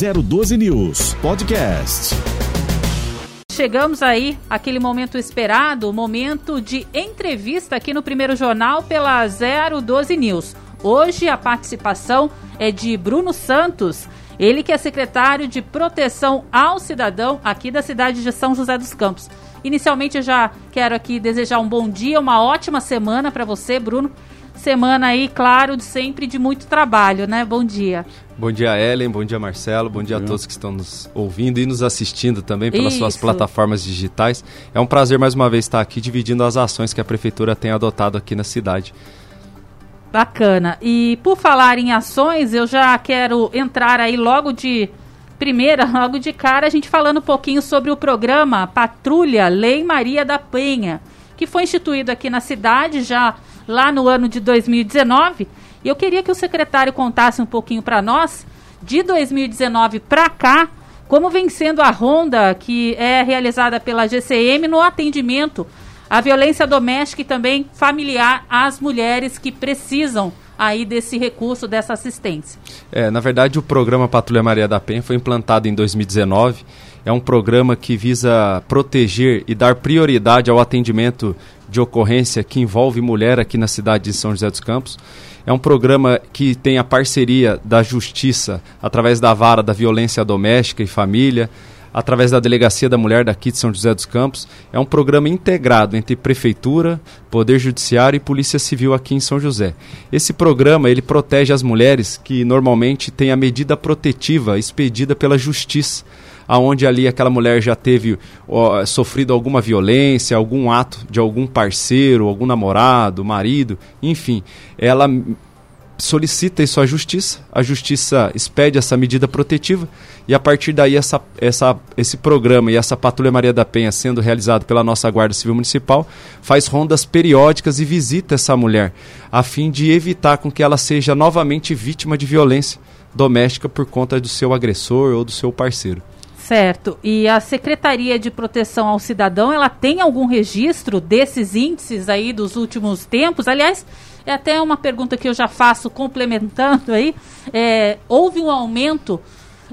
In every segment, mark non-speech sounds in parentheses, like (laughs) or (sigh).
012 News Podcast. Chegamos aí aquele momento esperado, momento de entrevista aqui no primeiro jornal pela 012 News. Hoje a participação é de Bruno Santos, ele que é secretário de Proteção ao Cidadão aqui da cidade de São José dos Campos. Inicialmente eu já quero aqui desejar um bom dia, uma ótima semana para você, Bruno. Semana aí, claro, de sempre de muito trabalho, né? Bom dia. Bom dia, Ellen. Bom dia, Marcelo. Bom, bom dia, dia, a todos que estão nos ouvindo e nos assistindo também pelas Isso. suas plataformas digitais. É um prazer mais uma vez estar aqui dividindo as ações que a prefeitura tem adotado aqui na cidade. Bacana. E por falar em ações, eu já quero entrar aí logo de primeira, (laughs) logo de cara, a gente falando um pouquinho sobre o programa Patrulha Lei Maria da Penha, que foi instituído aqui na cidade já lá no ano de 2019. E eu queria que o secretário contasse um pouquinho para nós, de 2019 para cá, como vem sendo a ronda que é realizada pela GCM no atendimento à violência doméstica e também familiar às mulheres que precisam aí desse recurso, dessa assistência. É, na verdade, o programa Patrulha Maria da Penha foi implantado em 2019. É um programa que visa proteger e dar prioridade ao atendimento de ocorrência que envolve mulher aqui na cidade de São José dos Campos. É um programa que tem a parceria da Justiça através da vara da violência doméstica e família, através da Delegacia da Mulher daqui de São José dos Campos. É um programa integrado entre Prefeitura, Poder Judiciário e Polícia Civil aqui em São José. Esse programa ele protege as mulheres que normalmente têm a medida protetiva expedida pela Justiça aonde ali aquela mulher já teve ó, sofrido alguma violência, algum ato de algum parceiro, algum namorado, marido, enfim, ela solicita isso à justiça, a justiça expede essa medida protetiva e a partir daí essa, essa, esse programa e essa Patrulha Maria da Penha sendo realizado pela nossa Guarda Civil Municipal faz rondas periódicas e visita essa mulher a fim de evitar com que ela seja novamente vítima de violência doméstica por conta do seu agressor ou do seu parceiro. Certo. E a Secretaria de Proteção ao Cidadão, ela tem algum registro desses índices aí dos últimos tempos? Aliás, é até uma pergunta que eu já faço complementando aí. É, houve um aumento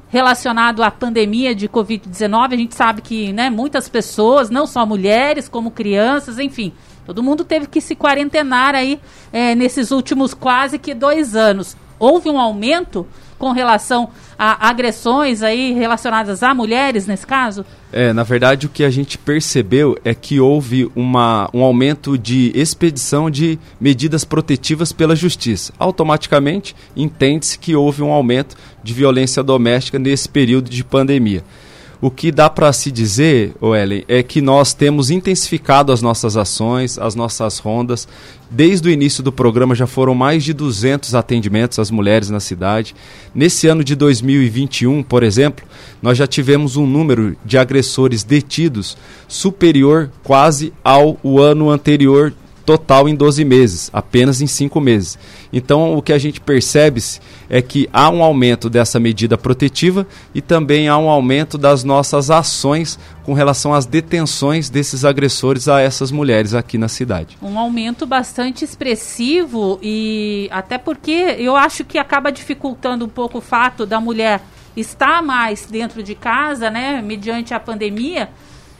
relacionado à pandemia de Covid-19. A gente sabe que né, muitas pessoas, não só mulheres, como crianças, enfim, todo mundo teve que se quarentenar aí é, nesses últimos quase que dois anos. Houve um aumento com relação a agressões aí relacionadas a mulheres nesse caso? É, na verdade o que a gente percebeu é que houve uma, um aumento de expedição de medidas protetivas pela justiça. Automaticamente entende-se que houve um aumento de violência doméstica nesse período de pandemia. O que dá para se dizer, Ellen, é que nós temos intensificado as nossas ações, as nossas rondas. Desde o início do programa já foram mais de 200 atendimentos às mulheres na cidade. Nesse ano de 2021, por exemplo, nós já tivemos um número de agressores detidos superior quase ao ano anterior total em 12 meses, apenas em 5 meses. Então, o que a gente percebe é que há um aumento dessa medida protetiva e também há um aumento das nossas ações com relação às detenções desses agressores a essas mulheres aqui na cidade. Um aumento bastante expressivo e até porque eu acho que acaba dificultando um pouco o fato da mulher estar mais dentro de casa, né, mediante a pandemia.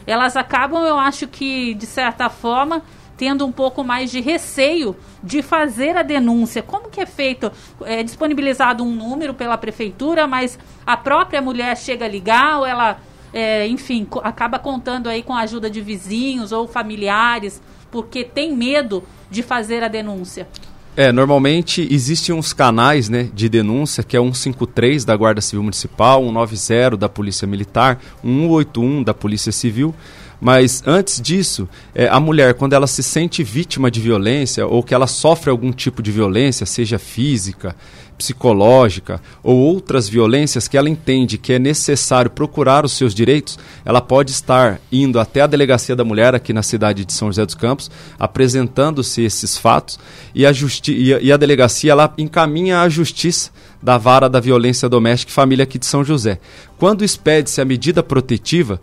Elas acabam, eu acho que de certa forma, tendo um pouco mais de receio de fazer a denúncia. Como que é feito? É disponibilizado um número pela prefeitura, mas a própria mulher chega a ligar ou ela, é, enfim, acaba contando aí com a ajuda de vizinhos ou familiares, porque tem medo de fazer a denúncia? É, normalmente existem uns canais né, de denúncia, que é 153 da Guarda Civil Municipal, 190 da Polícia Militar, 181 da Polícia Civil. Mas antes disso, é, a mulher, quando ela se sente vítima de violência ou que ela sofre algum tipo de violência, seja física, psicológica ou outras violências que ela entende que é necessário procurar os seus direitos, ela pode estar indo até a delegacia da mulher aqui na cidade de São José dos Campos, apresentando-se esses fatos e a, e a, e a delegacia ela encaminha à justiça da Vara da Violência Doméstica e Família aqui de São José. Quando expede-se a medida protetiva,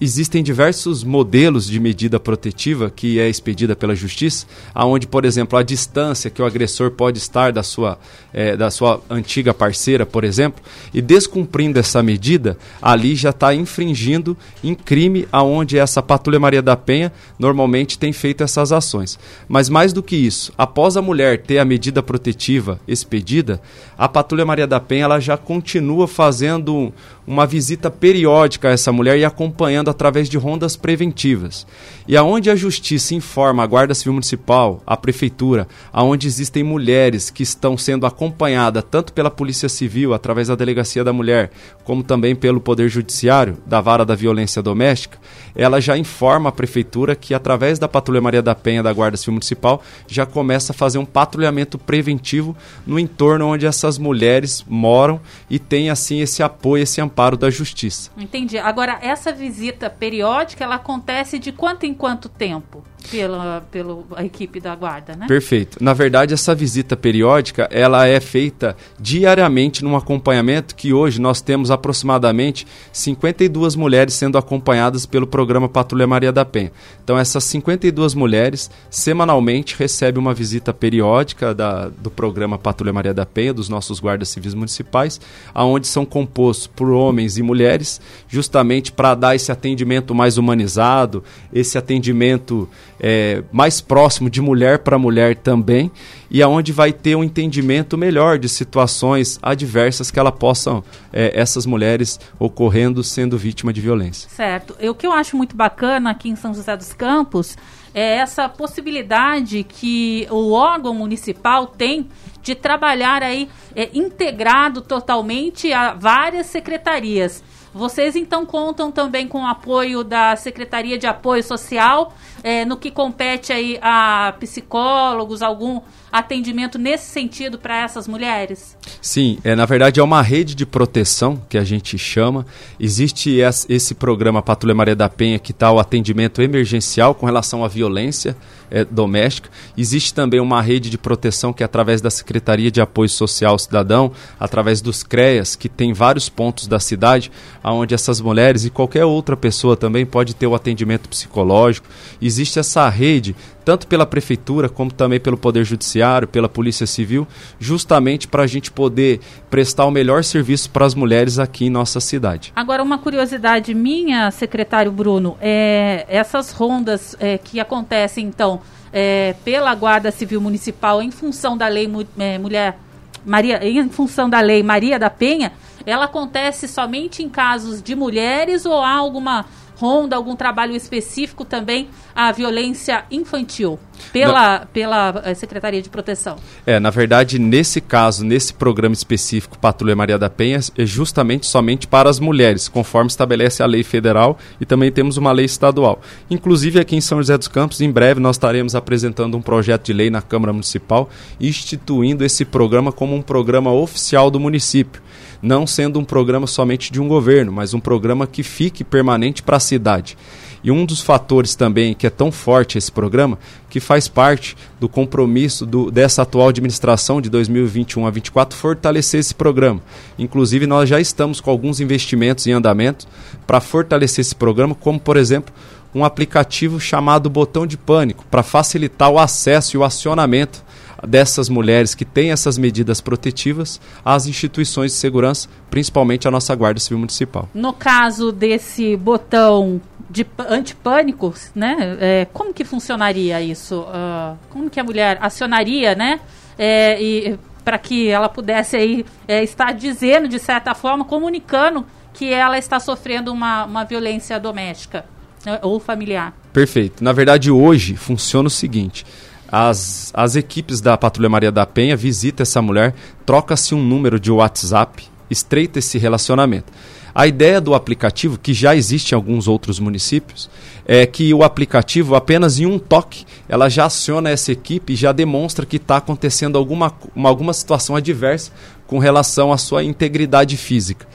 existem diversos modelos de medida protetiva que é expedida pela Justiça, aonde, por exemplo, a distância que o agressor pode estar da sua, é, da sua antiga parceira, por exemplo, e descumprindo essa medida, ali já está infringindo em crime aonde essa Patrulha Maria da Penha normalmente tem feito essas ações. Mas mais do que isso, após a mulher ter a medida protetiva expedida, a Patrulha Maria da Penha ela já continua fazendo uma visita periódica a essa mulher e acompanhando através de rondas preventivas. E aonde a justiça informa a Guarda Civil Municipal, a prefeitura, aonde existem mulheres que estão sendo acompanhadas tanto pela Polícia Civil, através da Delegacia da Mulher, como também pelo Poder Judiciário, da Vara da Violência Doméstica, ela já informa a prefeitura que através da Patrulha Maria da Penha da Guarda Civil Municipal já começa a fazer um patrulhamento preventivo no entorno onde essas mulheres moram e tem assim esse apoio, esse amparo amparo da justiça. Entendi. Agora, essa visita periódica, ela acontece de quanto em quanto tempo? Pela, pela equipe da guarda, né? Perfeito. Na verdade, essa visita periódica, ela é feita diariamente num acompanhamento que hoje nós temos aproximadamente 52 mulheres sendo acompanhadas pelo programa Patrulha Maria da Penha. Então, essas 52 mulheres, semanalmente, recebem uma visita periódica da, do programa Patrulha Maria da Penha, dos nossos guardas civis municipais, aonde são compostos por homens e mulheres, justamente para dar esse atendimento mais humanizado, esse atendimento é, mais próximo de mulher para mulher também, e aonde vai ter um entendimento melhor de situações adversas que ela possam, é, essas mulheres ocorrendo sendo vítima de violência. Certo. E o que eu acho muito bacana aqui em São José dos Campos é essa possibilidade que o órgão municipal tem de trabalhar aí é, integrado totalmente a várias secretarias. Vocês então contam também com o apoio da Secretaria de Apoio Social, é, no que compete aí a psicólogos, algum atendimento nesse sentido para essas mulheres? Sim, é, na verdade é uma rede de proteção que a gente chama. Existe esse programa Patrulha Maria da Penha que está o atendimento emergencial com relação à violência é, doméstica. Existe também uma rede de proteção que é através da Secretaria de Apoio Social ao Cidadão, através dos CREAS, que tem vários pontos da cidade, onde essas mulheres e qualquer outra pessoa também pode ter o atendimento psicológico. Existe essa rede tanto pela prefeitura como também pelo Poder Judiciário, pela Polícia Civil, justamente para a gente poder prestar o melhor serviço para as mulheres aqui em nossa cidade. Agora, uma curiosidade minha, secretário Bruno, é essas rondas é, que acontecem, então, é, pela Guarda Civil Municipal em função da lei é, Mulher Maria, em função da lei Maria da Penha, ela acontece somente em casos de mulheres ou há alguma ronda, algum trabalho específico também à violência infantil pela, pela eh, Secretaria de Proteção? É, na verdade, nesse caso, nesse programa específico Patrulha Maria da Penha, é justamente somente para as mulheres, conforme estabelece a lei federal e também temos uma lei estadual. Inclusive aqui em São José dos Campos, em breve nós estaremos apresentando um projeto de lei na Câmara Municipal instituindo esse programa como um programa oficial do município não sendo um programa somente de um governo, mas um programa que fique permanente para a cidade. E um dos fatores também que é tão forte esse programa, que faz parte do compromisso do, dessa atual administração de 2021 a 2024, fortalecer esse programa. Inclusive, nós já estamos com alguns investimentos em andamento para fortalecer esse programa, como, por exemplo, um aplicativo chamado Botão de Pânico, para facilitar o acesso e o acionamento dessas mulheres que têm essas medidas protetivas às instituições de segurança, principalmente a nossa Guarda Civil Municipal. No caso desse botão de antipânico, né? É, como que funcionaria isso? Uh, como que a mulher acionaria, né? É, e para que ela pudesse aí é, estar dizendo de certa forma, comunicando que ela está sofrendo uma, uma violência doméstica né, ou familiar. Perfeito. Na verdade, hoje funciona o seguinte: as, as equipes da Patrulha Maria da Penha visitam essa mulher, troca-se um número de WhatsApp, estreita esse relacionamento. A ideia do aplicativo, que já existe em alguns outros municípios, é que o aplicativo, apenas em um toque, ela já aciona essa equipe e já demonstra que está acontecendo alguma, uma, alguma situação adversa com relação à sua integridade física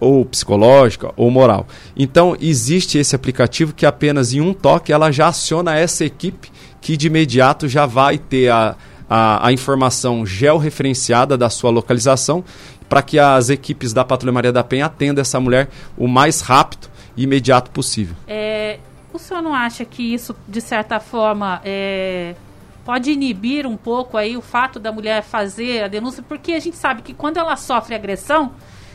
ou psicológica ou moral. Então existe esse aplicativo que apenas em um toque ela já aciona essa equipe que de imediato já vai ter a, a, a informação georreferenciada da sua localização para que as equipes da Patrulha Maria da Penha atendam essa mulher o mais rápido e imediato possível. É, o senhor não acha que isso, de certa forma, é, pode inibir um pouco aí o fato da mulher fazer a denúncia? Porque a gente sabe que quando ela sofre agressão,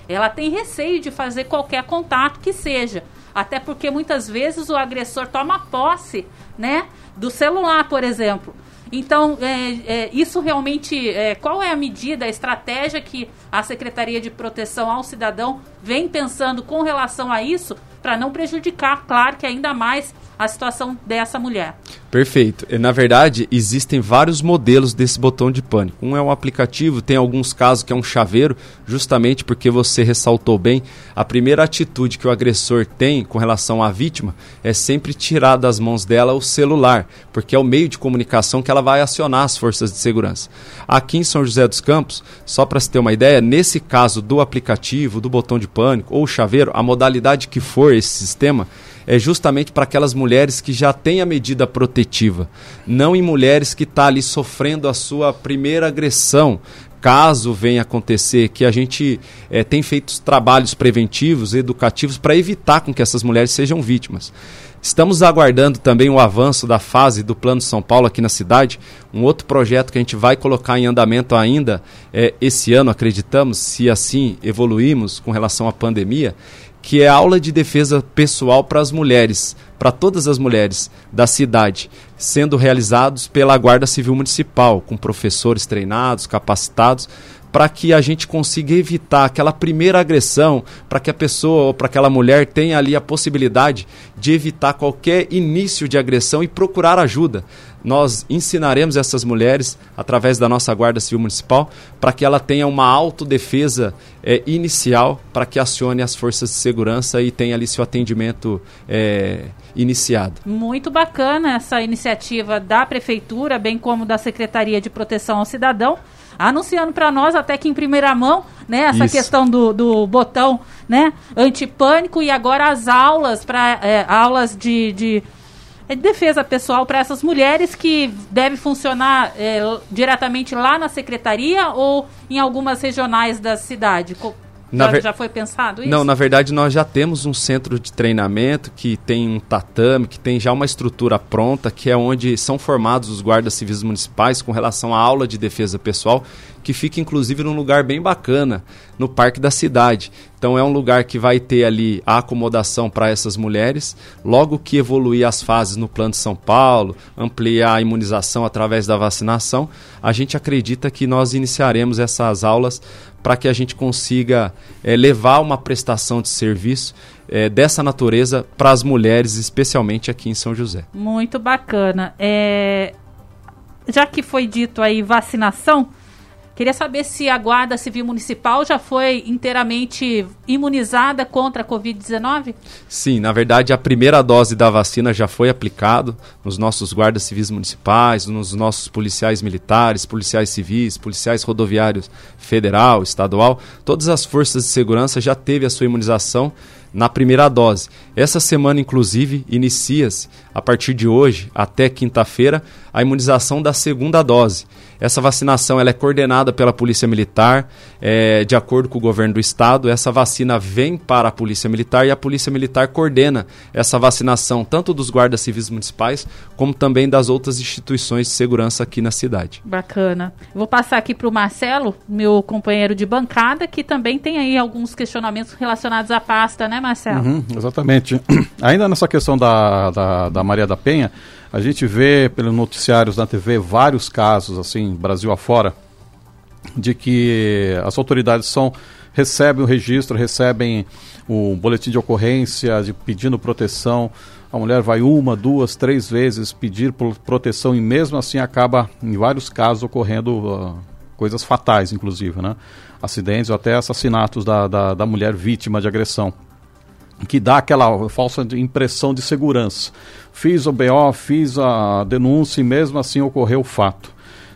ela tem receio de fazer qualquer contato que seja. Até porque muitas vezes o agressor toma posse, né, do celular, por exemplo. Então, é, é, isso realmente, é, qual é a medida, a estratégia que a Secretaria de Proteção ao Cidadão vem pensando com relação a isso, para não prejudicar, claro que ainda mais a situação dessa mulher. Perfeito. Na verdade, existem vários modelos desse botão de pânico. Um é um aplicativo, tem alguns casos que é um chaveiro, justamente porque você ressaltou bem. A primeira atitude que o agressor tem com relação à vítima é sempre tirar das mãos dela o celular, porque é o meio de comunicação que ela vai acionar as forças de segurança. Aqui em São José dos Campos, só para se ter uma ideia, nesse caso do aplicativo, do botão de pânico ou chaveiro, a modalidade que for esse sistema, é justamente para aquelas mulheres que já têm a medida protetiva, não em mulheres que estão tá ali sofrendo a sua primeira agressão, caso venha acontecer, que a gente é, tem feito trabalhos preventivos, educativos, para evitar com que essas mulheres sejam vítimas. Estamos aguardando também o avanço da fase do Plano São Paulo aqui na cidade, um outro projeto que a gente vai colocar em andamento ainda é, esse ano, acreditamos, se assim evoluímos com relação à pandemia, que é aula de defesa pessoal para as mulheres, para todas as mulheres da cidade, sendo realizados pela Guarda Civil Municipal, com professores treinados, capacitados, para que a gente consiga evitar aquela primeira agressão, para que a pessoa ou para aquela mulher tenha ali a possibilidade de evitar qualquer início de agressão e procurar ajuda nós ensinaremos essas mulheres, através da nossa Guarda Civil Municipal, para que ela tenha uma autodefesa é, inicial, para que acione as forças de segurança e tenha ali seu atendimento é, iniciado. Muito bacana essa iniciativa da Prefeitura, bem como da Secretaria de Proteção ao Cidadão, anunciando para nós, até que em primeira mão, né, essa Isso. questão do, do botão né, antipânico e agora as aulas, para é, aulas de, de é defesa pessoal para essas mulheres que deve funcionar é, diretamente lá na secretaria ou em algumas regionais da cidade? Já, ver... já, foi pensado isso? Não, na verdade nós já temos um centro de treinamento que tem um tatame, que tem já uma estrutura pronta, que é onde são formados os guardas civis municipais com relação à aula de defesa pessoal, que fica inclusive num lugar bem bacana, no parque da cidade. Então é um lugar que vai ter ali a acomodação para essas mulheres. Logo que evoluir as fases no plano de São Paulo, ampliar a imunização através da vacinação, a gente acredita que nós iniciaremos essas aulas para que a gente consiga é, levar uma prestação de serviço é, dessa natureza para as mulheres, especialmente aqui em São José. Muito bacana. É, já que foi dito aí vacinação, Queria saber se a Guarda Civil Municipal já foi inteiramente imunizada contra a Covid-19? Sim, na verdade a primeira dose da vacina já foi aplicada nos nossos guardas civis municipais, nos nossos policiais militares, policiais civis, policiais rodoviários federal, estadual. Todas as forças de segurança já teve a sua imunização na primeira dose. Essa semana, inclusive, inicia-se, a partir de hoje até quinta-feira, a imunização da segunda dose. Essa vacinação ela é coordenada pela Polícia Militar, é, de acordo com o governo do estado. Essa vacina vem para a Polícia Militar e a Polícia Militar coordena essa vacinação tanto dos guardas civis municipais como também das outras instituições de segurança aqui na cidade. Bacana. Vou passar aqui para o Marcelo, meu companheiro de bancada, que também tem aí alguns questionamentos relacionados à pasta, né, Marcelo? Uhum, exatamente. (clears throat) Ainda nessa questão da, da, da Maria da Penha, a gente vê pelos noticiários na TV vários casos, assim, Brasil afora, de que as autoridades são recebem o registro, recebem o boletim de ocorrência de pedindo proteção. A mulher vai uma, duas, três vezes pedir proteção e mesmo assim acaba, em vários casos, ocorrendo uh, coisas fatais, inclusive, né? Acidentes ou até assassinatos da, da, da mulher vítima de agressão que dá aquela falsa impressão de segurança. Fiz o BO, fiz a denúncia e mesmo assim ocorreu o fato.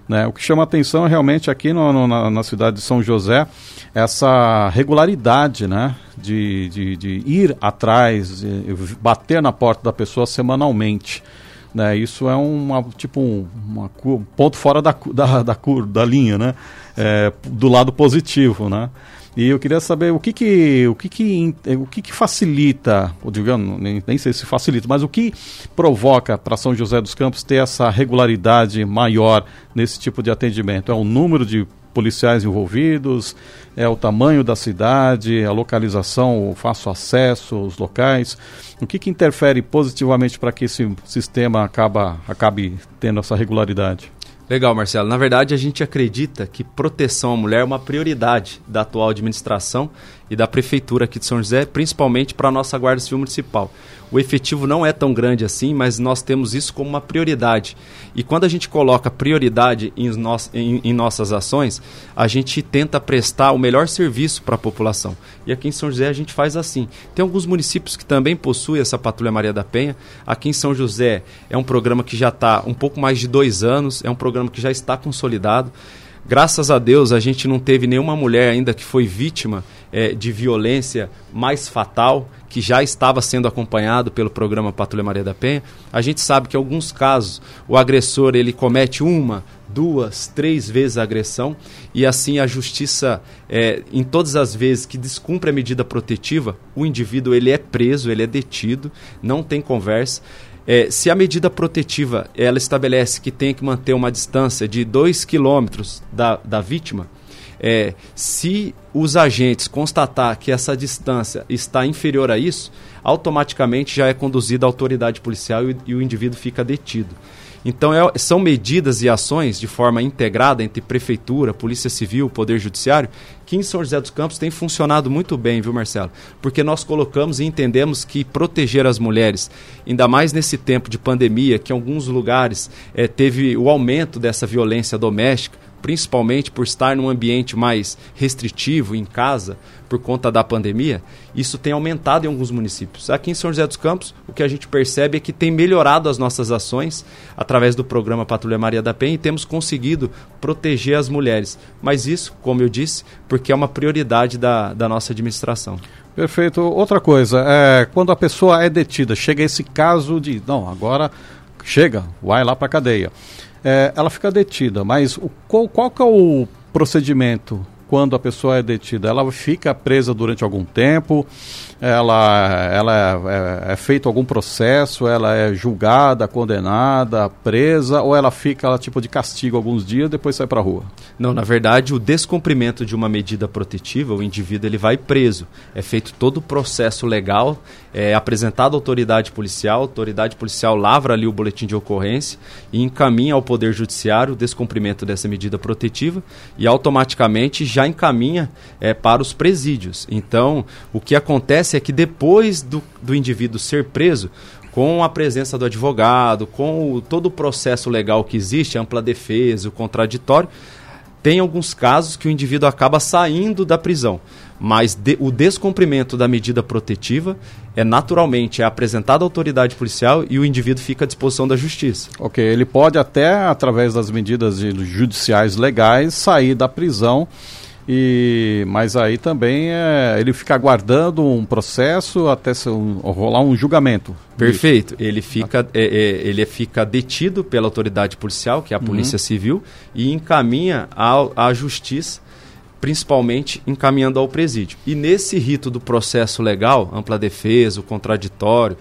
Né? O que chama atenção é realmente aqui no, no, na, na, cidade de São José essa regularidade né? de, de, de ir atrás, de bater na porta da pessoa semanalmente. Né? Isso é uma, tipo um uma, ponto fora da, da, da, da linha, né? É, do lado positivo, né? E eu queria saber o que que, o que, que, o que, que facilita, ou digamos, nem, nem sei se facilita, mas o que provoca para São José dos Campos ter essa regularidade maior nesse tipo de atendimento? É o número de policiais envolvidos, é o tamanho da cidade, a localização, o fácil acesso, os locais. O que, que interfere positivamente para que esse sistema acaba, acabe tendo essa regularidade? Legal, Marcelo. Na verdade, a gente acredita que proteção à mulher é uma prioridade da atual administração e da prefeitura aqui de São José, principalmente para a nossa Guarda Civil Municipal. O efetivo não é tão grande assim, mas nós temos isso como uma prioridade. E quando a gente coloca prioridade em, no em, em nossas ações, a gente tenta prestar o melhor serviço para a população. E aqui em São José a gente faz assim. Tem alguns municípios que também possuem essa Patrulha Maria da Penha. Aqui em São José é um programa que já está um pouco mais de dois anos, é um programa que já está consolidado. Graças a Deus a gente não teve nenhuma mulher ainda que foi vítima é, de violência mais fatal, que já estava sendo acompanhado pelo programa Patrulha Maria da Penha. A gente sabe que em alguns casos o agressor ele comete uma, duas, três vezes a agressão e assim a justiça, é, em todas as vezes que descumpre a medida protetiva, o indivíduo ele é preso, ele é detido, não tem conversa. É, se a medida protetiva ela estabelece que tem que manter uma distância de 2 quilômetros da, da vítima, é, se os agentes constatar que essa distância está inferior a isso, automaticamente já é conduzida à autoridade policial e, e o indivíduo fica detido. Então, é, são medidas e ações de forma integrada entre Prefeitura, Polícia Civil, Poder Judiciário, que em São José dos Campos tem funcionado muito bem, viu, Marcelo? Porque nós colocamos e entendemos que proteger as mulheres, ainda mais nesse tempo de pandemia, que em alguns lugares é, teve o aumento dessa violência doméstica, principalmente por estar num ambiente mais restritivo em casa por conta da pandemia, isso tem aumentado em alguns municípios. Aqui em São José dos Campos, o que a gente percebe é que tem melhorado as nossas ações através do programa Patrulha Maria da Penha e temos conseguido proteger as mulheres. Mas isso, como eu disse, porque é uma prioridade da, da nossa administração. Perfeito. Outra coisa, é, quando a pessoa é detida, chega esse caso de, não, agora chega, vai lá para a cadeia é, ela fica detida, mas o, qual, qual que é o procedimento quando a pessoa é detida? Ela fica presa durante algum tempo? Ela, ela é, é, é, feito algum processo, ela é julgada, condenada, presa, ou ela fica ela, tipo de castigo alguns dias depois sai para a rua? Não, na verdade, o descumprimento de uma medida protetiva, o indivíduo ele vai preso. É feito todo o processo legal, é apresentado à autoridade policial, a autoridade policial lavra ali o boletim de ocorrência e encaminha ao Poder Judiciário o descumprimento dessa medida protetiva e automaticamente já encaminha é, para os presídios. Então, o que acontece acontece é que depois do, do indivíduo ser preso, com a presença do advogado, com o, todo o processo legal que existe, ampla defesa, o contraditório, tem alguns casos que o indivíduo acaba saindo da prisão. Mas de, o descumprimento da medida protetiva é naturalmente é apresentado à autoridade policial e o indivíduo fica à disposição da justiça. Ok, ele pode até, através das medidas judiciais legais, sair da prisão e, mas aí também é, ele fica aguardando um processo até um, rolar um julgamento. Perfeito. Ele fica, é, é, ele fica detido pela autoridade policial, que é a Polícia uhum. Civil, e encaminha à justiça, principalmente encaminhando ao presídio. E nesse rito do processo legal, ampla defesa, o contraditório,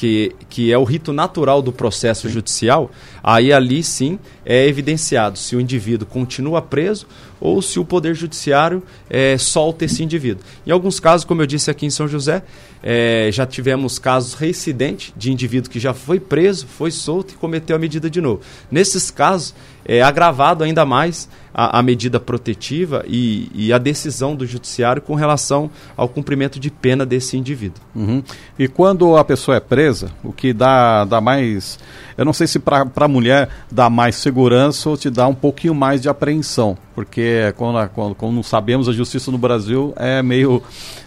que, que é o rito natural do processo sim. judicial, aí ali sim é evidenciado se o indivíduo continua preso ou se o Poder Judiciário é, solta esse indivíduo. Em alguns casos, como eu disse aqui em São José, é, já tivemos casos reincidentes de indivíduo que já foi preso, foi solto e cometeu a medida de novo. Nesses casos, é agravado ainda mais a, a medida protetiva e, e, a decisão do judiciário com relação ao cumprimento de pena desse indivíduo. Uhum. E quando a pessoa é presa, o que dá, dá mais. Eu não sei se para a mulher dá mais segurança ou te dá um pouquinho mais de apreensão, porque quando, quando, quando sabemos a justiça no Brasil é meio.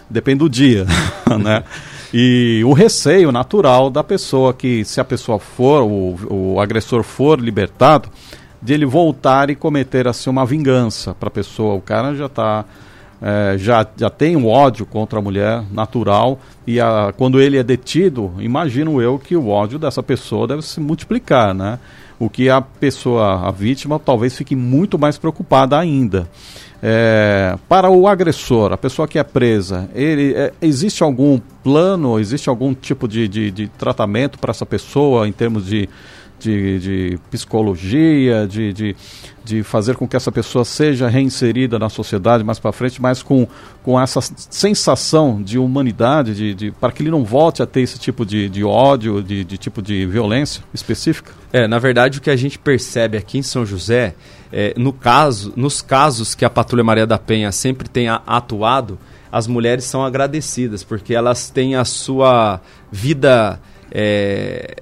Depende do dia, (laughs) né? E o receio natural da pessoa que, se a pessoa for, o, o agressor for libertado, de ele voltar e cometer assim uma vingança para a pessoa. O cara já está é, já, já tem um ódio contra a mulher natural e a, quando ele é detido, imagino eu que o ódio dessa pessoa deve se multiplicar, né? O que a pessoa, a vítima, talvez fique muito mais preocupada ainda. É, para o agressor, a pessoa que é presa, ele, é, existe algum plano, existe algum tipo de, de, de tratamento para essa pessoa em termos de de, de psicologia, de, de, de, fazer com que essa pessoa seja reinserida na sociedade mais para frente, mas com, com essa sensação de humanidade, de, de, para que ele não volte a ter esse tipo de, de ódio, de, de tipo de violência específica? É, na verdade, o que a gente percebe aqui em São José, é, no caso, nos casos que a Patrulha Maria da Penha sempre tem atuado, as mulheres são agradecidas, porque elas têm a sua vida. É,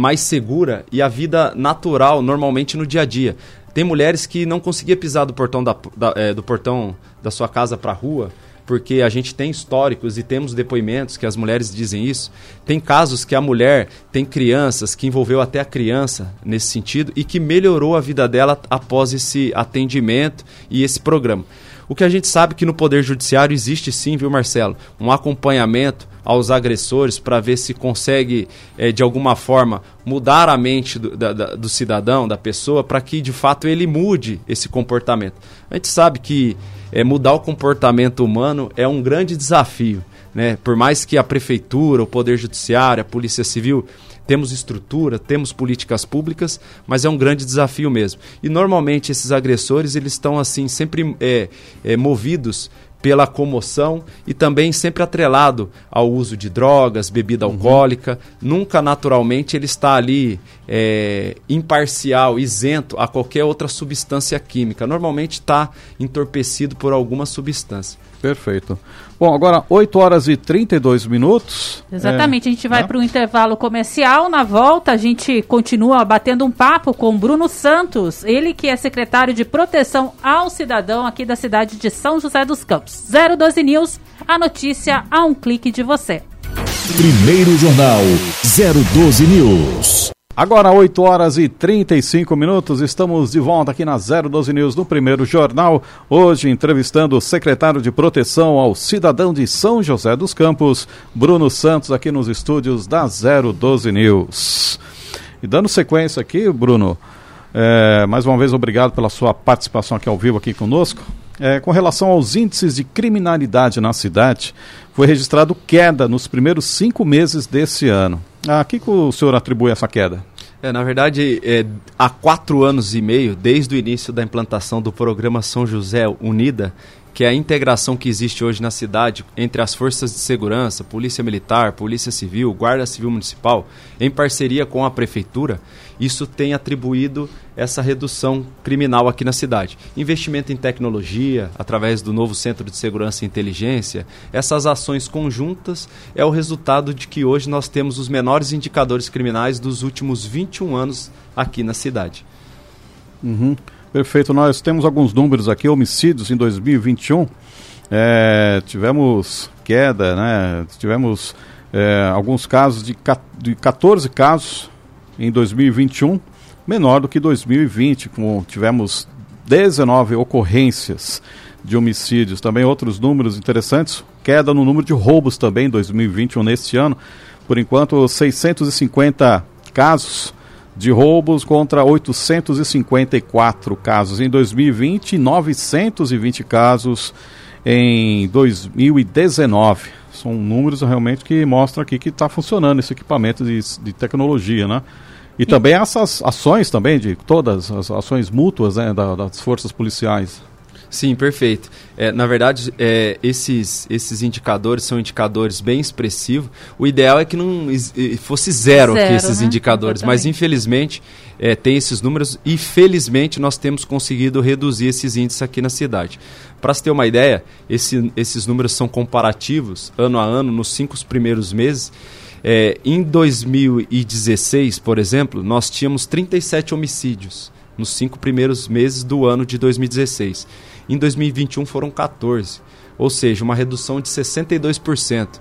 mais segura e a vida natural, normalmente no dia a dia. Tem mulheres que não conseguiam pisar do portão da, da é, do portão da sua casa para a rua, porque a gente tem históricos e temos depoimentos que as mulheres dizem isso. Tem casos que a mulher tem crianças, que envolveu até a criança nesse sentido e que melhorou a vida dela após esse atendimento e esse programa. O que a gente sabe que no Poder Judiciário existe sim, viu, Marcelo? Um acompanhamento aos agressores para ver se consegue, é, de alguma forma, mudar a mente do, da, da, do cidadão, da pessoa, para que de fato ele mude esse comportamento. A gente sabe que é, mudar o comportamento humano é um grande desafio. Né? Por mais que a prefeitura, o Poder Judiciário, a Polícia Civil temos estrutura, temos políticas públicas, mas é um grande desafio mesmo. E normalmente esses agressores eles estão assim sempre é, é, movidos pela comoção e também sempre atrelado ao uso de drogas, bebida uhum. alcoólica. Nunca naturalmente ele está ali é, imparcial, isento a qualquer outra substância química. Normalmente está entorpecido por alguma substância. Perfeito. Bom, agora 8 horas e 32 minutos. Exatamente, é, a gente vai né? para o intervalo comercial. Na volta, a gente continua batendo um papo com Bruno Santos, ele que é secretário de Proteção ao Cidadão aqui da cidade de São José dos Campos. 012 News, a notícia a um clique de você. Primeiro Jornal 012 News. Agora 8 horas e 35 minutos, estamos de volta aqui na 012 News no primeiro jornal. Hoje entrevistando o secretário de Proteção ao Cidadão de São José dos Campos, Bruno Santos, aqui nos estúdios da 012 News. E dando sequência aqui, Bruno, é, mais uma vez obrigado pela sua participação aqui ao vivo aqui conosco. É, com relação aos índices de criminalidade na cidade, foi registrado queda nos primeiros cinco meses desse ano. A que, que o senhor atribui essa queda? É, na verdade, é, há quatro anos e meio, desde o início da implantação do programa São José Unida, que é a integração que existe hoje na cidade entre as forças de segurança, Polícia Militar, Polícia Civil, Guarda Civil Municipal, em parceria com a Prefeitura, isso tem atribuído essa redução criminal aqui na cidade. Investimento em tecnologia, através do novo Centro de Segurança e Inteligência, essas ações conjuntas é o resultado de que hoje nós temos os menores indicadores criminais dos últimos 21 anos aqui na cidade. Uhum. Perfeito, nós temos alguns números aqui, homicídios em 2021. É, tivemos queda, né? Tivemos é, alguns casos de, de 14 casos em 2021, menor do que 2020, com, tivemos 19 ocorrências de homicídios. Também outros números interessantes, queda no número de roubos também em 2021, neste ano. Por enquanto, 650 casos de roubos contra 854 casos em 2020 e 920 casos em 2019. São números realmente que mostram aqui que está funcionando esse equipamento de, de tecnologia, né? E, também essas ações também de todas as ações mútuas né, da, das forças policiais. Sim, perfeito. É, na verdade, é, esses, esses indicadores são indicadores bem expressivos. O ideal é que não fosse zero, zero aqui esses né? indicadores, mas infelizmente é, tem esses números e felizmente nós temos conseguido reduzir esses índices aqui na cidade. Para se ter uma ideia, esse, esses números são comparativos ano a ano nos cinco primeiros meses. É, em 2016, por exemplo, nós tínhamos 37 homicídios nos cinco primeiros meses do ano de 2016. Em 2021 foram 14, ou seja, uma redução de 62%.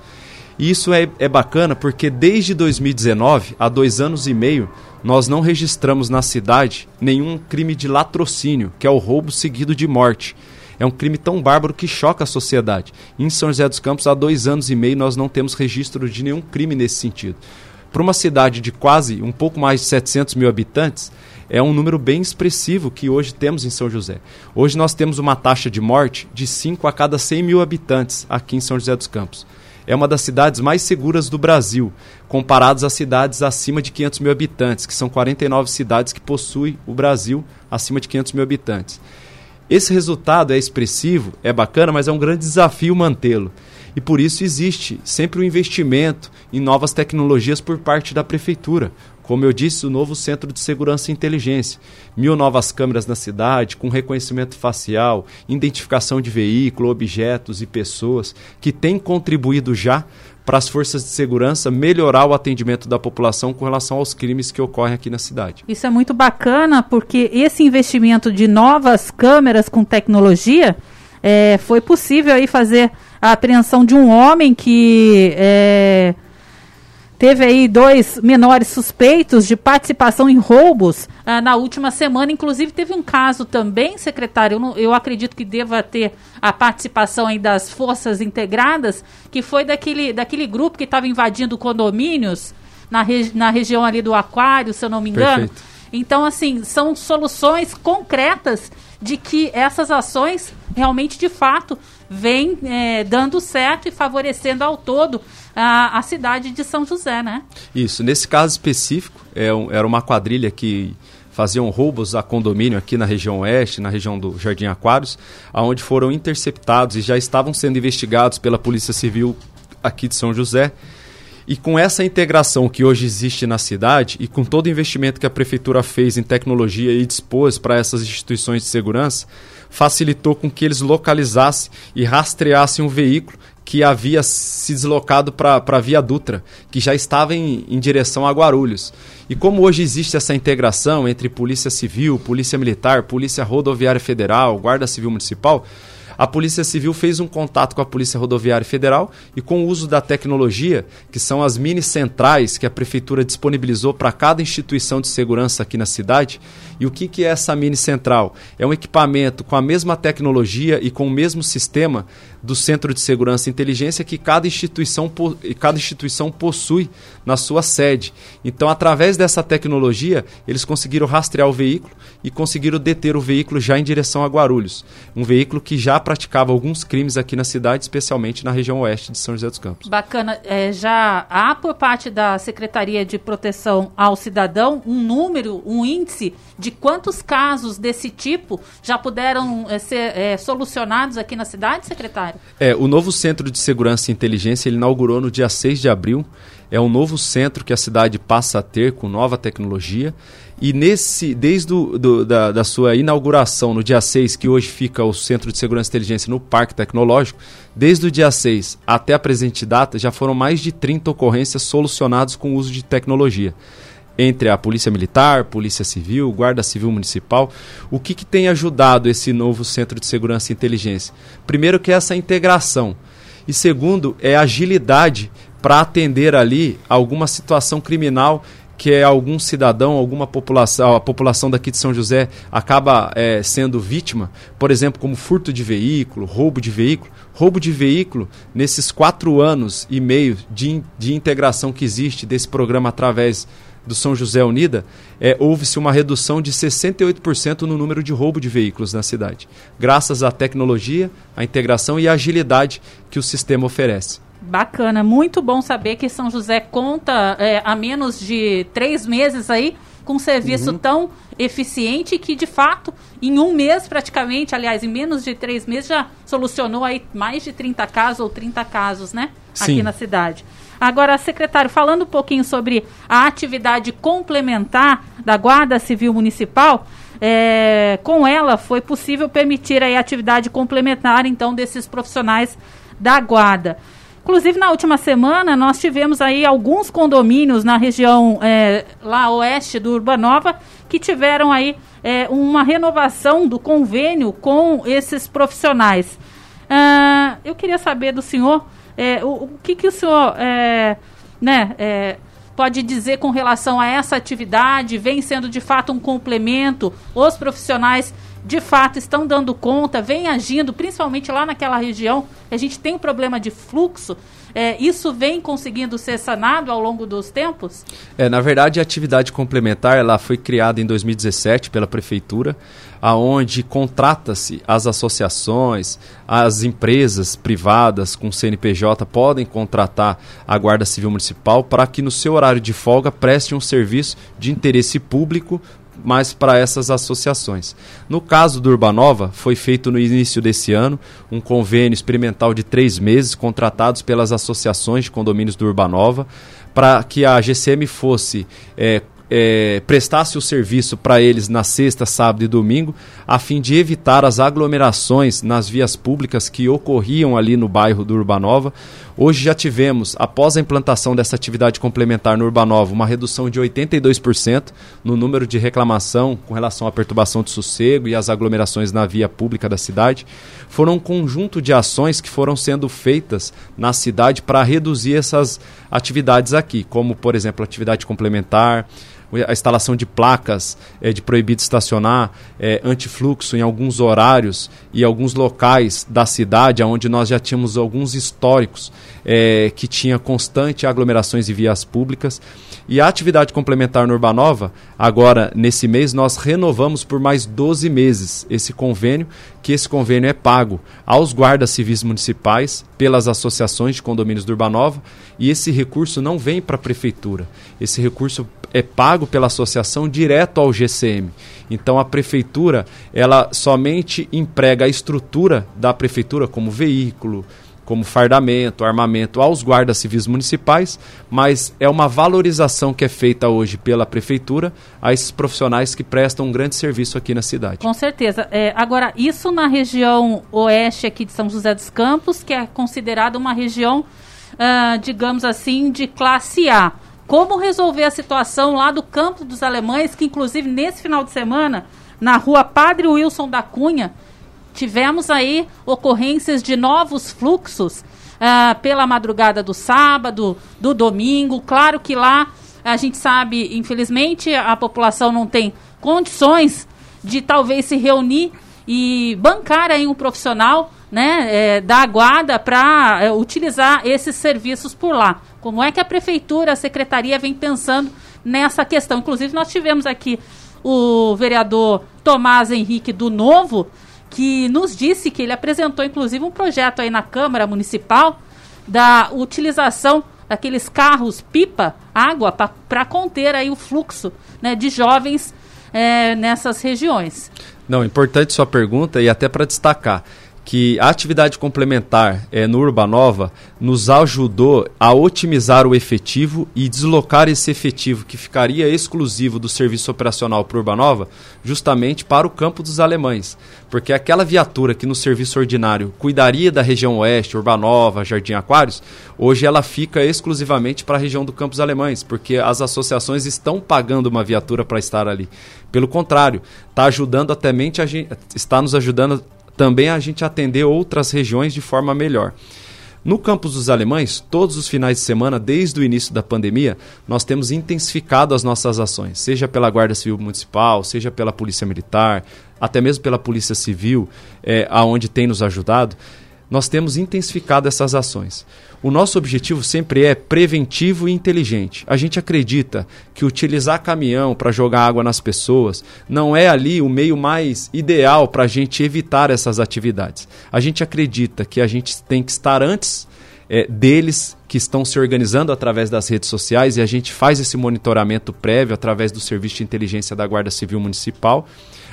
E isso é, é bacana porque desde 2019, há dois anos e meio, nós não registramos na cidade nenhum crime de latrocínio, que é o roubo seguido de morte. É um crime tão bárbaro que choca a sociedade. Em São José dos Campos, há dois anos e meio, nós não temos registro de nenhum crime nesse sentido. Para uma cidade de quase um pouco mais de 700 mil habitantes, é um número bem expressivo que hoje temos em São José. Hoje nós temos uma taxa de morte de 5 a cada 100 mil habitantes aqui em São José dos Campos. É uma das cidades mais seguras do Brasil, comparados às cidades acima de 500 mil habitantes, que são 49 cidades que possuem o Brasil acima de 500 mil habitantes. Esse resultado é expressivo, é bacana, mas é um grande desafio mantê-lo. E por isso existe sempre o um investimento em novas tecnologias por parte da prefeitura. Como eu disse, o novo Centro de Segurança e Inteligência. Mil novas câmeras na cidade, com reconhecimento facial, identificação de veículo, objetos e pessoas, que tem contribuído já para as forças de segurança melhorar o atendimento da população com relação aos crimes que ocorrem aqui na cidade. Isso é muito bacana, porque esse investimento de novas câmeras com tecnologia é, foi possível aí fazer a apreensão de um homem que é, teve aí dois menores suspeitos de participação em roubos ah, na última semana. Inclusive, teve um caso também, secretário, eu, não, eu, acredito que deva ter a participação aí das forças integradas, que foi daquele, daquele grupo que estava invadindo condomínios na, regi na região ali do Aquário, se eu não me engano. Perfeito. Então, assim, são soluções concretas de que essas ações realmente, de fato, vêm é, dando certo e favorecendo ao todo a, a cidade de São José, né? Isso. Nesse caso específico, é um, era uma quadrilha que faziam roubos a condomínio aqui na região oeste, na região do Jardim Aquários, aonde foram interceptados e já estavam sendo investigados pela Polícia Civil aqui de São José. E com essa integração que hoje existe na cidade e com todo o investimento que a prefeitura fez em tecnologia e dispôs para essas instituições de segurança, facilitou com que eles localizassem e rastreassem um veículo que havia se deslocado para a Via Dutra, que já estava em, em direção a Guarulhos. E como hoje existe essa integração entre Polícia Civil, Polícia Militar, Polícia Rodoviária Federal, Guarda Civil Municipal, a Polícia Civil fez um contato com a Polícia Rodoviária Federal e, com o uso da tecnologia, que são as mini centrais que a Prefeitura disponibilizou para cada instituição de segurança aqui na cidade. E o que, que é essa mini central? É um equipamento com a mesma tecnologia e com o mesmo sistema do Centro de Segurança e Inteligência que cada instituição, cada instituição possui na sua sede. Então, através dessa tecnologia, eles conseguiram rastrear o veículo e conseguiram deter o veículo já em direção a Guarulhos. Um veículo que já praticava alguns crimes aqui na cidade, especialmente na região oeste de São José dos Campos. Bacana. É, já há por parte da Secretaria de Proteção ao Cidadão um número, um índice de quantos casos desse tipo já puderam é, ser é, solucionados aqui na cidade, secretário? É, o novo Centro de Segurança e Inteligência ele inaugurou no dia 6 de abril. É um novo centro que a cidade passa a ter com nova tecnologia. E nesse, desde do, do, da, da, sua inauguração no dia 6, que hoje fica o Centro de Segurança e Inteligência no Parque Tecnológico, desde o dia 6 até a presente data, já foram mais de 30 ocorrências solucionadas com o uso de tecnologia entre a Polícia Militar, Polícia Civil, Guarda Civil Municipal. O que, que tem ajudado esse novo Centro de Segurança e Inteligência? Primeiro que é essa integração. E segundo, é agilidade para atender ali alguma situação criminal que é algum cidadão, alguma população, a população daqui de São José acaba é, sendo vítima, por exemplo, como furto de veículo, roubo de veículo. Roubo de veículo, nesses quatro anos e meio de, de integração que existe desse programa através do São José Unida, é, houve-se uma redução de 68% no número de roubo de veículos na cidade, graças à tecnologia, à integração e à agilidade que o sistema oferece. Bacana, muito bom saber que São José conta é, há menos de três meses aí com um serviço uhum. tão eficiente que, de fato, em um mês praticamente, aliás, em menos de três meses, já solucionou aí mais de 30 casos ou 30 casos, né? Sim. Aqui na cidade. Agora, secretário, falando um pouquinho sobre a atividade complementar da Guarda Civil Municipal, é, com ela foi possível permitir a atividade complementar, então, desses profissionais da Guarda. Inclusive, na última semana, nós tivemos aí alguns condomínios na região é, lá oeste do Urbanova que tiveram aí é, uma renovação do convênio com esses profissionais. Ah, eu queria saber do senhor é, o, o, que, que o senhor é, né, é, pode dizer com relação a essa atividade? Vem sendo de fato um complemento? Os profissionais de fato estão dando conta, vêm agindo, principalmente lá naquela região, a gente tem problema de fluxo. É, isso vem conseguindo ser sanado ao longo dos tempos? É, na verdade, a atividade complementar ela foi criada em 2017 pela prefeitura, aonde contrata-se as associações, as empresas privadas com CNPJ podem contratar a Guarda Civil Municipal para que no seu horário de folga preste um serviço de interesse público mas para essas associações. No caso do Urbanova, foi feito no início desse ano um convênio experimental de três meses, contratados pelas associações de condomínios do Urbanova, para que a GCM fosse é, é, prestasse o serviço para eles na sexta, sábado e domingo, a fim de evitar as aglomerações nas vias públicas que ocorriam ali no bairro do Urbanova. Hoje já tivemos, após a implantação dessa atividade complementar no Urbanova, uma redução de 82% no número de reclamação com relação à perturbação de sossego e às aglomerações na via pública da cidade. Foram um conjunto de ações que foram sendo feitas na cidade para reduzir essas atividades aqui, como, por exemplo, atividade complementar, a instalação de placas é, de proibido estacionar, é, antifluxo em alguns horários e alguns locais da cidade, onde nós já tínhamos alguns históricos é, que tinha constante aglomerações e vias públicas. E a atividade complementar no Urbanova, agora nesse mês, nós renovamos por mais 12 meses esse convênio, que esse convênio é pago aos guardas civis municipais pelas associações de condomínios do Urbanova, e esse recurso não vem para a prefeitura. Esse recurso é pago pela associação direto ao GCM. Então a prefeitura, ela somente emprega a estrutura da prefeitura como veículo, como fardamento, armamento aos guardas civis municipais, mas é uma valorização que é feita hoje pela prefeitura a esses profissionais que prestam um grande serviço aqui na cidade. Com certeza. É, agora, isso na região oeste aqui de São José dos Campos, que é considerada uma região, uh, digamos assim, de classe A como resolver a situação lá do Campo dos Alemães, que inclusive nesse final de semana, na rua Padre Wilson da Cunha, tivemos aí ocorrências de novos fluxos uh, pela madrugada do sábado, do domingo. Claro que lá a gente sabe, infelizmente, a população não tem condições de talvez se reunir e bancar aí um profissional né, é, da guarda para é, utilizar esses serviços por lá. Como é que a prefeitura, a secretaria vem pensando nessa questão? Inclusive, nós tivemos aqui o vereador Tomás Henrique do Novo, que nos disse que ele apresentou, inclusive, um projeto aí na Câmara Municipal da utilização daqueles carros pipa, água, para conter aí o fluxo né, de jovens é, nessas regiões. Não, importante sua pergunta e até para destacar que a atividade complementar é, no Urbanova nos ajudou a otimizar o efetivo e deslocar esse efetivo que ficaria exclusivo do serviço operacional para Urbanova justamente para o campo dos alemães. Porque aquela viatura que no serviço ordinário cuidaria da região oeste, Urbanova, Jardim Aquários, hoje ela fica exclusivamente para a região do Campos Alemães, porque as associações estão pagando uma viatura para estar ali. Pelo contrário, está ajudando até mente está nos ajudando também a gente atender outras regiões de forma melhor. No campus dos alemães, todos os finais de semana, desde o início da pandemia, nós temos intensificado as nossas ações, seja pela Guarda Civil Municipal, seja pela Polícia Militar, até mesmo pela Polícia Civil, é, aonde tem nos ajudado. Nós temos intensificado essas ações. O nosso objetivo sempre é preventivo e inteligente. A gente acredita que utilizar caminhão para jogar água nas pessoas não é ali o meio mais ideal para a gente evitar essas atividades. A gente acredita que a gente tem que estar antes é, deles que estão se organizando através das redes sociais e a gente faz esse monitoramento prévio através do Serviço de Inteligência da Guarda Civil Municipal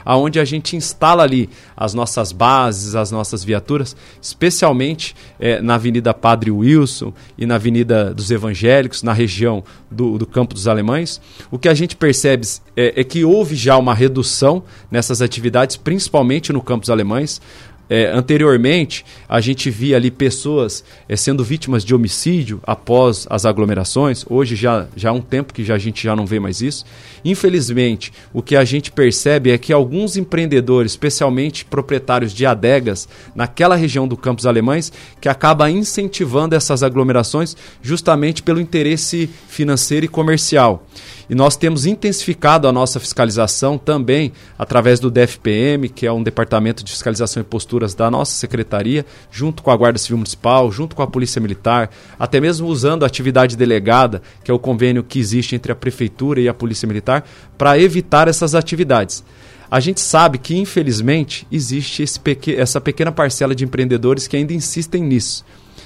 aonde a gente instala ali as nossas bases, as nossas viaturas, especialmente é, na Avenida Padre Wilson e na Avenida dos Evangélicos, na região do, do Campo dos Alemães. O que a gente percebe é, é que houve já uma redução nessas atividades, principalmente no Campo dos Alemães É, anteriormente, a gente via ali pessoas é, sendo vítimas de homicídio após as aglomerações. Hoje já, já há um tempo que já, a gente já não vê mais isso. Infelizmente, o que a gente percebe é que alguns empreendedores, especialmente proprietários de adegas naquela região do Campos Alemães, que acaba incentivando essas aglomerações justamente pelo interesse financeiro e comercial. E nós temos intensificado a nossa fiscalização também através do DFPM, que é um departamento de fiscalização e posturas da nossa secretaria, junto com a Guarda Civil Municipal, junto com a Polícia Militar, até mesmo usando a atividade delegada, que é o convênio que existe entre a prefeitura e a Polícia Militar, para evitar essas atividades. A gente sabe que, infelizmente, existe pequ essa pequena parcela de empreendedores que ainda insistem nisso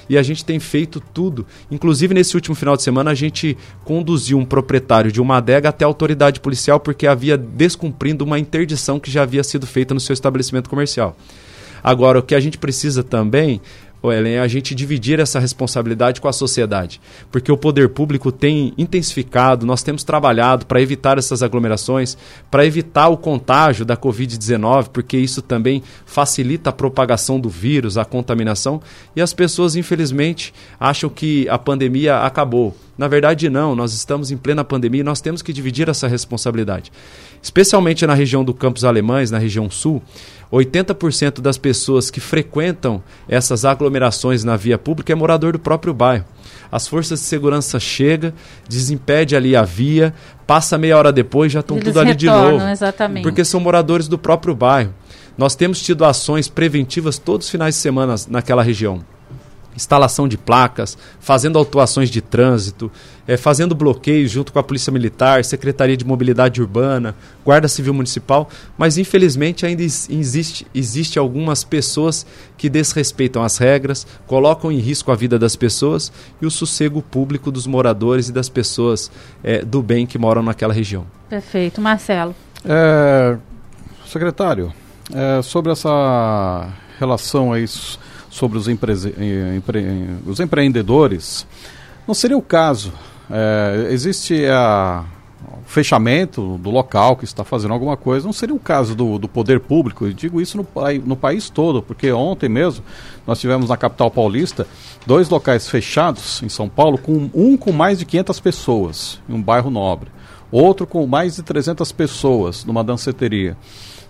e a gente tem feito tudo. Inclusive, nesse último final de semana, a gente conduziu um proprietário de uma adega até a autoridade policial porque havia descumprindo uma interdição que já havia sido feita no seu estabelecimento comercial. Agora, o que a gente precisa também Ellen, é a gente dividir essa responsabilidade com a sociedade. Porque o poder público tem intensificado, nós temos trabalhado para evitar essas aglomerações, para evitar o contágio da Covid-19, porque isso também facilita a propagação do vírus, a contaminação, e as pessoas, infelizmente, acham que a pandemia acabou. Na verdade, não, nós estamos em plena pandemia e nós temos que dividir essa responsabilidade. Especialmente na região do Campos Alemães, na região sul, 80% das pessoas que frequentam essas aglomerações na via pública é morador do próprio bairro. As forças de segurança chegam, desimpede ali a via, passa meia hora depois já estão tudo ali de novo. Exatamente. Porque são moradores do próprio bairro. Nós temos tido ações preventivas todos os finais de semana naquela região instalação de placas, fazendo autuações de trânsito, é, fazendo bloqueios junto com a Polícia Militar, Secretaria de Mobilidade Urbana, Guarda Civil Municipal, mas infelizmente ainda existe, existe algumas pessoas que desrespeitam as regras, colocam em risco a vida das pessoas e o sossego público dos moradores e das pessoas é, do bem que moram naquela região. Perfeito. Marcelo. É, secretário, é, sobre essa relação a isso sobre os, empre empre os empreendedores, não seria o caso. É, existe a fechamento do local que está fazendo alguma coisa, não seria o caso do, do poder público, eu digo isso no, no país todo, porque ontem mesmo nós tivemos na capital paulista dois locais fechados em São Paulo, com um com mais de 500 pessoas, em um bairro nobre, outro com mais de 300 pessoas, numa danceteria.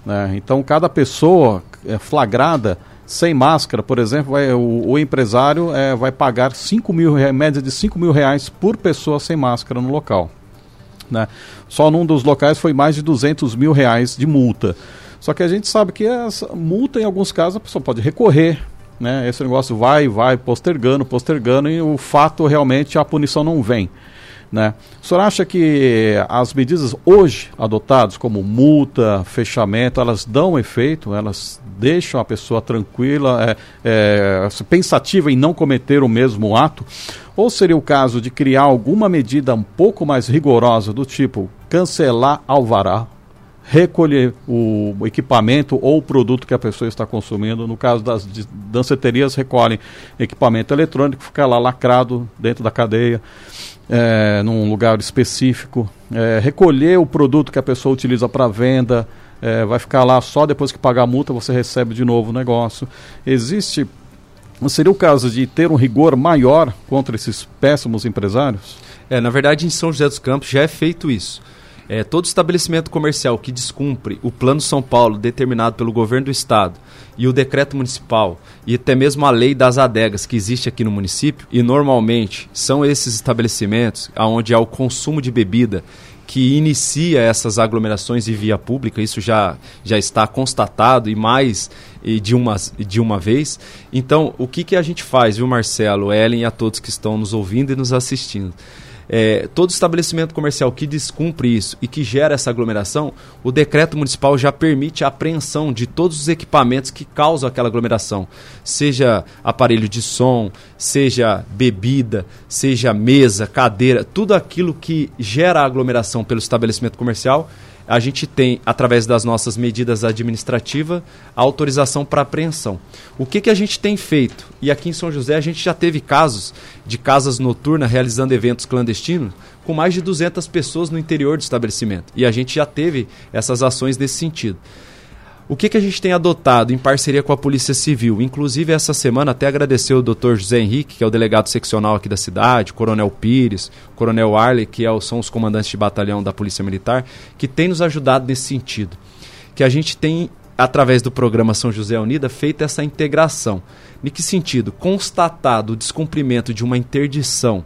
Né? Então, cada pessoa é flagrada sem máscara, por exemplo, vai, o, o, empresário é, vai pagar 5 mil, média de 5 mil reais por pessoa sem máscara no local. Né? Só num dos locais foi mais de 200 mil reais de multa. Só que a gente sabe que essa multa, em alguns casos, a pessoa pode recorrer. Né? Esse negócio vai, vai, postergando, postergando, e o fato realmente a punição não vem. Né? O senhor acha que as medidas hoje adotadas, como multa, fechamento, elas dão efeito, elas deixam a pessoa tranquila, é, é, pensativa em não cometer o mesmo ato? Ou seria o caso de criar alguma medida um pouco mais rigorosa, do tipo cancelar alvará, recolher o equipamento ou o produto que a pessoa está consumindo. No caso das danceterias, recolhem equipamento eletrônico, fica lá lacrado dentro da cadeia é, num lugar específico, é, recolher o produto que a pessoa utiliza para venda, é, vai ficar lá só depois que pagar a multa você recebe de novo o negócio. Existe. Seria o caso de ter um rigor maior contra esses péssimos empresários? É, na verdade, em São José dos Campos já é feito isso. É, todo estabelecimento comercial que descumpre o Plano São Paulo determinado pelo governo do estado e o decreto municipal e até mesmo a lei das adegas que existe aqui no município, e normalmente são esses estabelecimentos onde há o consumo de bebida que inicia essas aglomerações em via pública, isso já, já está constatado e mais e de, uma, de uma vez. Então, o que, que a gente faz, viu, Marcelo, Ellen e a todos que estão nos ouvindo e nos assistindo? É, todo estabelecimento comercial que descumpre isso e que gera essa aglomeração, o decreto municipal já permite a apreensão de todos os equipamentos que causam aquela aglomeração, seja aparelho de som, seja bebida, seja mesa, cadeira, tudo aquilo que gera aglomeração pelo estabelecimento comercial a gente tem, através das nossas medidas administrativas, a autorização para apreensão. O que, que a gente tem feito? E aqui em São José a gente já teve casos de casas noturnas realizando eventos clandestinos com mais de 200 pessoas no interior do estabelecimento. E a gente já teve essas ações nesse sentido. O que, que a gente tem adotado em parceria com a Polícia Civil? Inclusive, essa semana, até agradecer o Dr. José Henrique, que é o delegado seccional aqui da cidade, Coronel Pires, Coronel Arley, que é, são os comandantes de batalhão da Polícia Militar, que tem nos ajudado nesse sentido. Que a gente tem, através do programa São José Unida, feito essa integração. Em que sentido? Constatado o descumprimento de uma interdição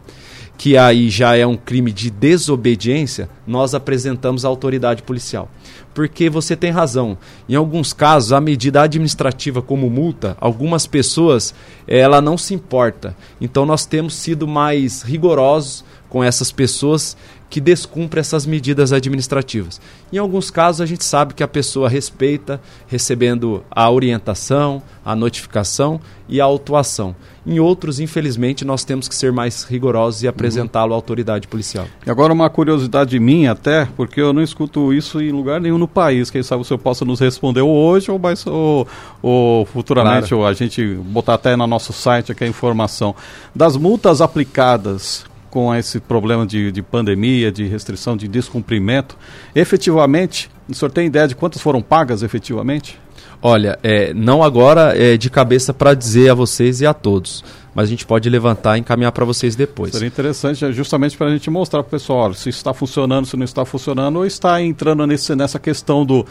que aí já é um crime de desobediência, nós apresentamos à autoridade policial. Porque você tem razão. Em alguns casos, a medida administrativa como multa, algumas pessoas, ela não se importa. Então nós temos sido mais rigorosos com essas pessoas que descumprem essas medidas administrativas. Em alguns casos, a gente sabe que a pessoa respeita, recebendo a orientação, a notificação e a autuação. Em outros, infelizmente, nós temos que ser mais rigorosos e apresentá-lo à autoridade policial. E agora uma curiosidade minha até, porque eu não escuto isso em lugar nenhum no país. Quem sabe o senhor possa nos responder hoje ou, mais, ou, ou futuramente, claro. ou a gente botar até no nosso site aqui a informação. Das multas aplicadas com esse problema de, de pandemia, de restrição, de descumprimento, efetivamente, o senhor tem ideia de quantas foram pagas efetivamente? Olha, é, não agora é de cabeça para dizer a vocês e a todos, mas a gente pode levantar e encaminhar para vocês depois. Seria interessante é, justamente para a gente mostrar para o pessoal olha, se está funcionando, se não está funcionando, ou está entrando nesse, nessa questão do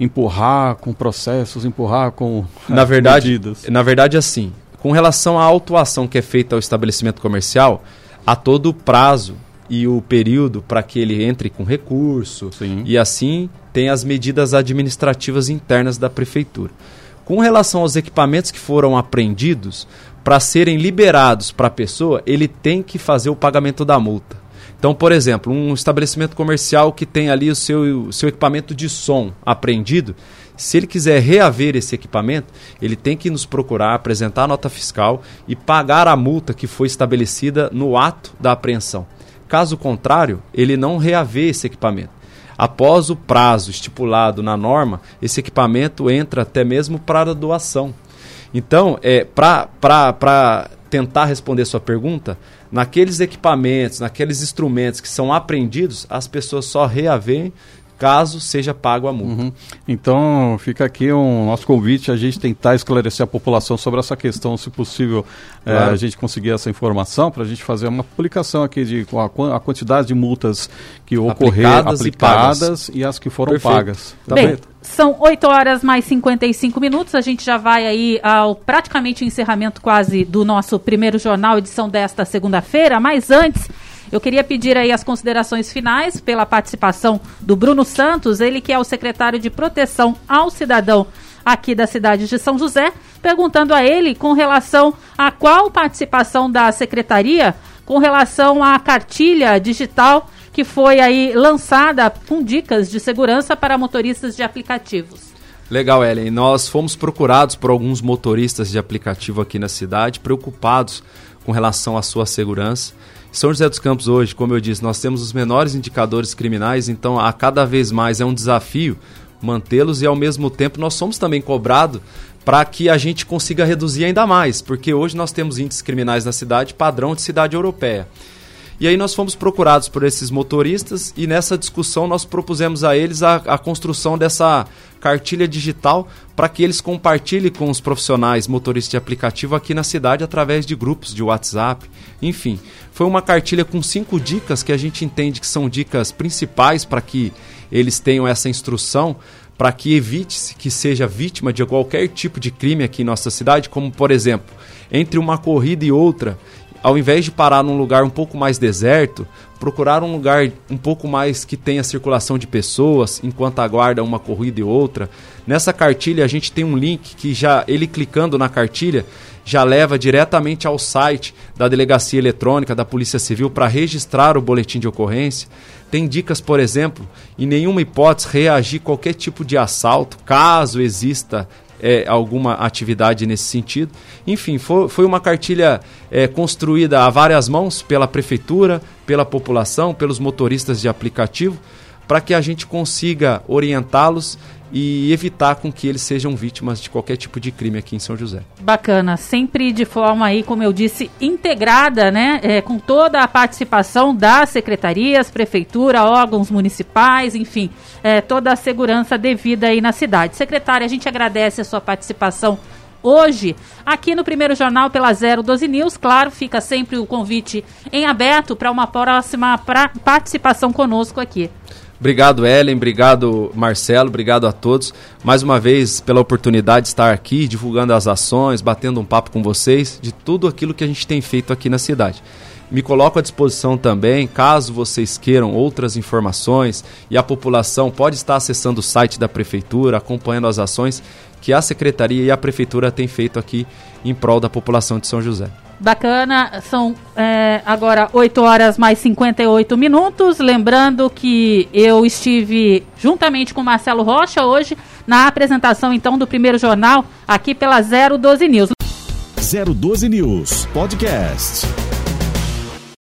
empurrar com processos, empurrar com (laughs) na verdade, (laughs) medidas. Na verdade, assim, com relação à autuação que é feita ao estabelecimento comercial, a todo prazo e o período para que ele entre com recurso Sim. e assim tem as medidas administrativas internas da prefeitura. Com relação aos equipamentos que foram apreendidos, para serem liberados para a pessoa, ele tem que fazer o pagamento da multa. Então, por exemplo, um estabelecimento comercial que tem ali o seu, o seu equipamento de som apreendido, se ele quiser reaver esse equipamento, ele tem que nos procurar, apresentar a nota fiscal e pagar a multa que foi estabelecida no ato da apreensão. Caso contrário, ele não reaver esse equipamento. Após o prazo estipulado na norma, esse equipamento entra até mesmo para doação. Então, é, para tentar responder sua pergunta, naqueles equipamentos, naqueles instrumentos que são apreendidos, as pessoas só reavêem caso seja pago a multa. Uhum. Então, fica aqui um nosso convite a gente tentar esclarecer a população sobre essa questão, se possível, é, claro. é, a gente conseguir essa informação para a gente fazer uma publicação aqui de a, a quantidade de multas que ocorreram, aplicadas, aplicadas e, e, as que foram Perfeito. pagas. Tá bem? bem? São 8 horas mais 55 minutos. A gente já vai aí ao praticamente encerramento quase do nosso primeiro jornal, edição desta segunda-feira. Mas antes, eu queria pedir aí as considerações finais pela participação do Bruno Santos, ele que é o secretário de Proteção ao Cidadão aqui da cidade de São José, perguntando a ele com relação a qual participação da secretaria com relação à cartilha digital que foi aí lançada com dicas de segurança para motoristas de aplicativos. Legal, Ellen. Nós fomos procurados por alguns motoristas de aplicativo aqui na cidade, preocupados com relação à sua segurança. São José dos Campos hoje, como eu disse, nós temos os menores indicadores criminais, então a cada vez mais é um desafio mantê-los e ao mesmo tempo nós somos também cobrados para que a gente consiga reduzir ainda mais, porque hoje nós temos índices criminais na cidade padrão de cidade europeia. E aí nós fomos procurados por esses motoristas e nessa discussão nós propusemos a eles a, a construção dessa cartilha digital para que eles compartilhem com os profissionais motoristas de aplicativo aqui na cidade através de grupos de WhatsApp. Enfim, foi uma cartilha com cinco dicas que a gente entende que são dicas principais para que eles tenham essa instrução para que evite-se que seja vítima de qualquer tipo de crime aqui em nossa cidade, como por exemplo, entre uma corrida e outra, ao invés de parar num lugar um pouco mais deserto, procurar um lugar um pouco mais que tenha circulação de pessoas enquanto aguarda uma corrida e outra. Nessa cartilha a gente tem um link que já ele clicando na cartilha já leva diretamente ao site da Delegacia Eletrônica da Polícia Civil para registrar o boletim de ocorrência. Tem dicas, por exemplo, em nenhuma hipótese reagir qualquer tipo de assalto, caso exista é, alguma atividade nesse sentido. Enfim, foi, foi uma cartilha é, construída a várias mãos pela prefeitura, pela população, pelos motoristas de aplicativo, para que a gente consiga orientá-los e evitar com que eles sejam vítimas de qualquer tipo de crime aqui em São José. Bacana, sempre de forma aí, como eu disse, integrada, né, é, com toda a participação das secretarias, prefeitura, órgãos municipais, enfim, é, toda a segurança devida aí na cidade. Secretária, a gente agradece a sua participação hoje aqui no primeiro jornal pela 012 News. Claro, fica sempre o convite em aberto para uma próxima pra participação conosco aqui. Obrigado, Ellen. Obrigado, Marcelo. Obrigado a todos. Mais uma vez, pela oportunidade de estar aqui, divulgando as ações, batendo um papo com vocês, de tudo aquilo que a gente tem feito aqui na cidade. Me coloco à disposição também, caso vocês queiram outras informações e a população pode estar acessando o site da prefeitura, acompanhando as ações que a secretaria e a prefeitura têm feito aqui em prol da população de São José. Bacana, são é, agora 8 horas mais 58 minutos. Lembrando que eu estive juntamente com Marcelo Rocha hoje na apresentação então do primeiro jornal aqui pela 012 News. 012 News Podcast.